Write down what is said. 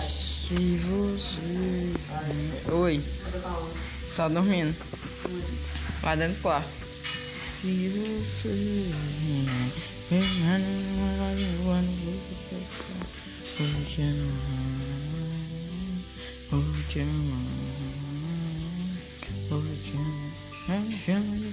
Se você. Oi. Tá dormindo. vai dentro do quarto. Se você. Vou te amar. Vou te amar. Vou te amar. Chama de